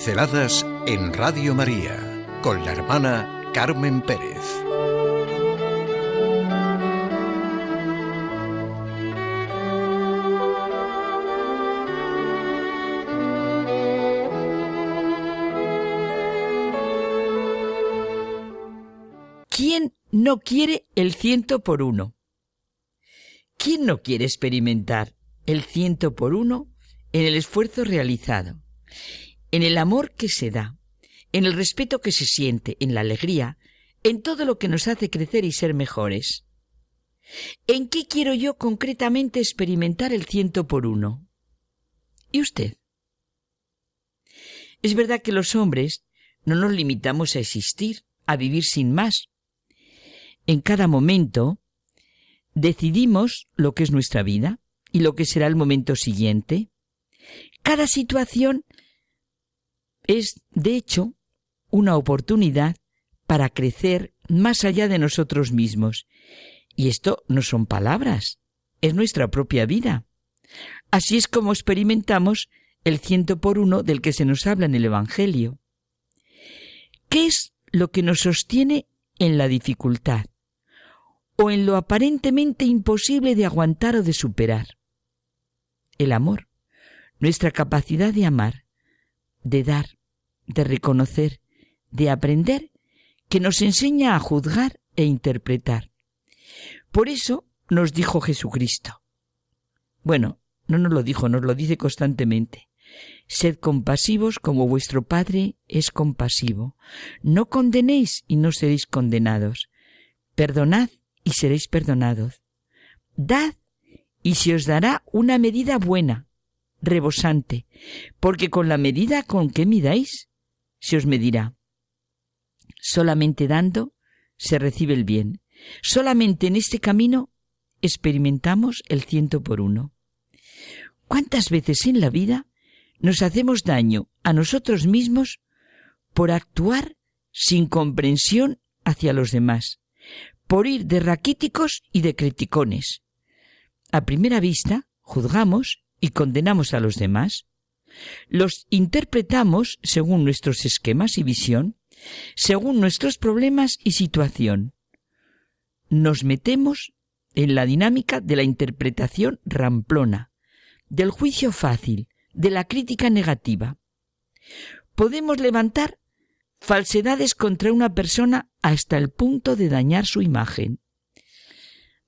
Pinceladas en Radio María con la hermana Carmen Pérez. ¿Quién no quiere el ciento por uno? ¿Quién no quiere experimentar el ciento por uno en el esfuerzo realizado? En el amor que se da, en el respeto que se siente, en la alegría, en todo lo que nos hace crecer y ser mejores. ¿En qué quiero yo concretamente experimentar el ciento por uno? ¿Y usted? Es verdad que los hombres no nos limitamos a existir, a vivir sin más. En cada momento decidimos lo que es nuestra vida y lo que será el momento siguiente. Cada situación es, de hecho, una oportunidad para crecer más allá de nosotros mismos. Y esto no son palabras, es nuestra propia vida. Así es como experimentamos el ciento por uno del que se nos habla en el Evangelio. ¿Qué es lo que nos sostiene en la dificultad o en lo aparentemente imposible de aguantar o de superar? El amor, nuestra capacidad de amar, de dar, de reconocer, de aprender, que nos enseña a juzgar e interpretar. Por eso nos dijo Jesucristo. Bueno, no nos lo dijo, nos lo dice constantemente. Sed compasivos como vuestro Padre es compasivo. No condenéis y no seréis condenados. Perdonad y seréis perdonados. Dad y se os dará una medida buena, rebosante, porque con la medida con que midáis, se os medirá. Solamente dando se recibe el bien. Solamente en este camino experimentamos el ciento por uno. ¿Cuántas veces en la vida nos hacemos daño a nosotros mismos por actuar sin comprensión hacia los demás, por ir de raquíticos y de criticones? A primera vista, juzgamos y condenamos a los demás, los interpretamos según nuestros esquemas y visión, según nuestros problemas y situación. Nos metemos en la dinámica de la interpretación ramplona, del juicio fácil, de la crítica negativa. Podemos levantar falsedades contra una persona hasta el punto de dañar su imagen.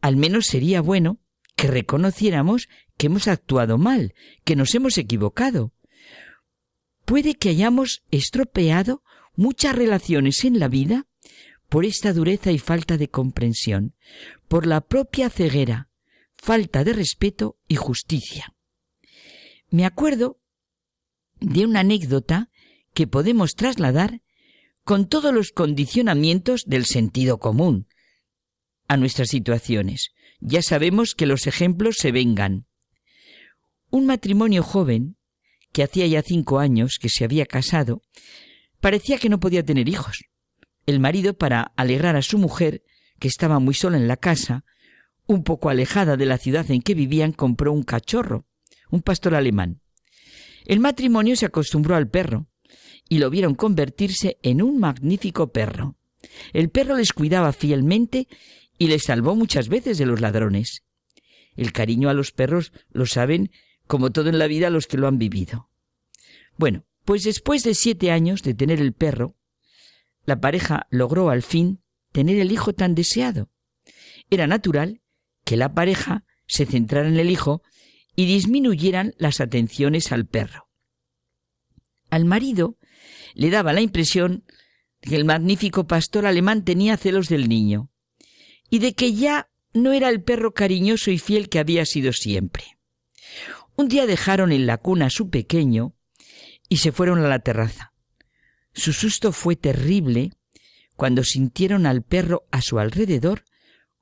Al menos sería bueno que reconociéramos que hemos actuado mal, que nos hemos equivocado. Puede que hayamos estropeado muchas relaciones en la vida por esta dureza y falta de comprensión, por la propia ceguera, falta de respeto y justicia. Me acuerdo de una anécdota que podemos trasladar con todos los condicionamientos del sentido común a nuestras situaciones ya sabemos que los ejemplos se vengan. Un matrimonio joven, que hacía ya cinco años que se había casado, parecía que no podía tener hijos. El marido, para alegrar a su mujer, que estaba muy sola en la casa, un poco alejada de la ciudad en que vivían, compró un cachorro, un pastor alemán. El matrimonio se acostumbró al perro, y lo vieron convertirse en un magnífico perro. El perro les cuidaba fielmente y les salvó muchas veces de los ladrones. El cariño a los perros lo saben como todo en la vida los que lo han vivido. Bueno, pues después de siete años de tener el perro, la pareja logró al fin tener el hijo tan deseado. Era natural que la pareja se centrara en el hijo y disminuyeran las atenciones al perro. Al marido le daba la impresión que el magnífico pastor alemán tenía celos del niño y de que ya no era el perro cariñoso y fiel que había sido siempre. Un día dejaron en la cuna a su pequeño y se fueron a la terraza. Su susto fue terrible cuando sintieron al perro a su alrededor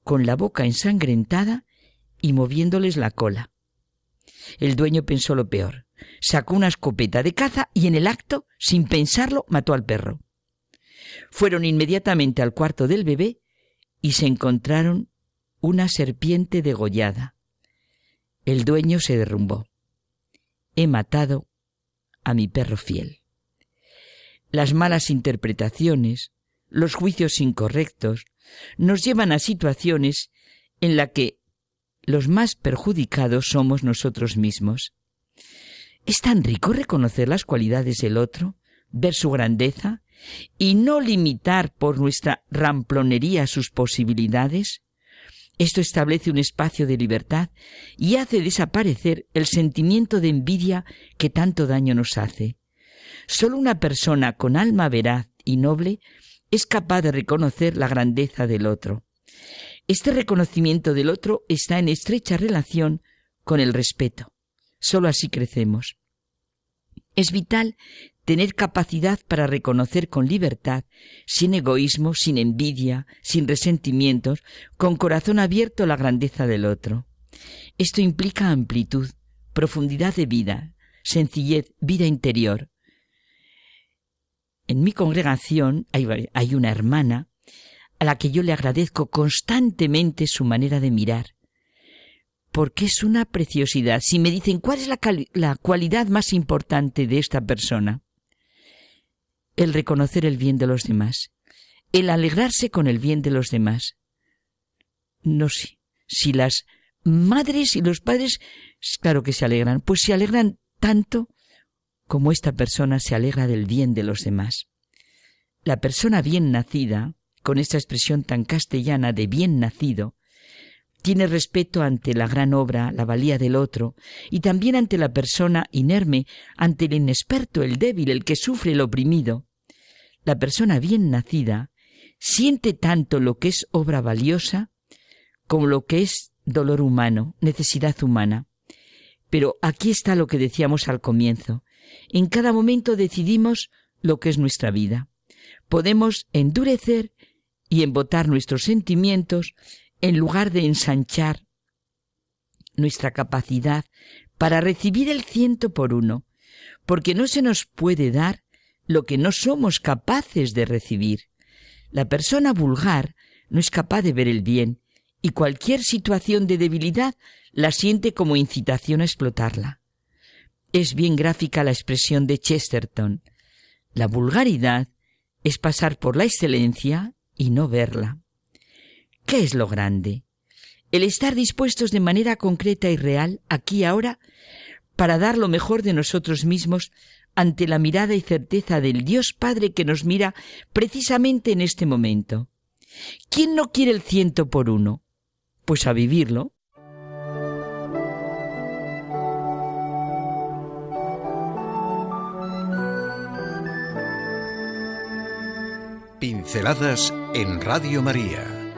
con la boca ensangrentada y moviéndoles la cola. El dueño pensó lo peor. Sacó una escopeta de caza y en el acto, sin pensarlo, mató al perro. Fueron inmediatamente al cuarto del bebé y se encontraron una serpiente degollada. El dueño se derrumbó. He matado a mi perro fiel. las malas interpretaciones, los juicios incorrectos, nos llevan a situaciones en las que los más perjudicados somos nosotros mismos. Es tan rico reconocer las cualidades del otro, ver su grandeza y no limitar por nuestra ramplonería sus posibilidades. Esto establece un espacio de libertad y hace desaparecer el sentimiento de envidia que tanto daño nos hace. Solo una persona con alma veraz y noble es capaz de reconocer la grandeza del otro. Este reconocimiento del otro está en estrecha relación con el respeto. Solo así crecemos. Es vital tener capacidad para reconocer con libertad, sin egoísmo, sin envidia, sin resentimientos, con corazón abierto la grandeza del otro. Esto implica amplitud, profundidad de vida, sencillez, vida interior. En mi congregación hay, una hermana a la que yo le agradezco constantemente su manera de mirar, porque es una preciosidad. Si me dicen cuál es la, la cualidad más importante de esta persona, el reconocer el bien de los demás, el alegrarse con el bien de los demás. No sé, si las madres y los padres, claro que se alegran, pues se alegran tanto como esta persona se alegra del bien de los demás. La persona bien nacida, con esta expresión tan castellana de bien nacido, tiene respeto ante la gran obra, la valía del otro, y también ante la persona inerme, ante el inexperto, el débil, el que sufre el oprimido. La persona bien nacida siente tanto lo que es obra valiosa como lo que es dolor humano, necesidad humana. Pero aquí está lo que decíamos al comienzo. En cada momento decidimos lo que es nuestra vida. Podemos endurecer y embotar nuestros sentimientos en lugar de ensanchar nuestra capacidad para recibir el ciento por uno, porque no se nos puede dar lo que no somos capaces de recibir. La persona vulgar no es capaz de ver el bien y cualquier situación de debilidad la siente como incitación a explotarla. Es bien gráfica la expresión de Chesterton. La vulgaridad es pasar por la excelencia y no verla. ¿Qué es lo grande? El estar dispuestos de manera concreta y real, aquí y ahora, para dar lo mejor de nosotros mismos ante la mirada y certeza del Dios Padre que nos mira precisamente en este momento. ¿Quién no quiere el ciento por uno? Pues a vivirlo. Pinceladas en Radio María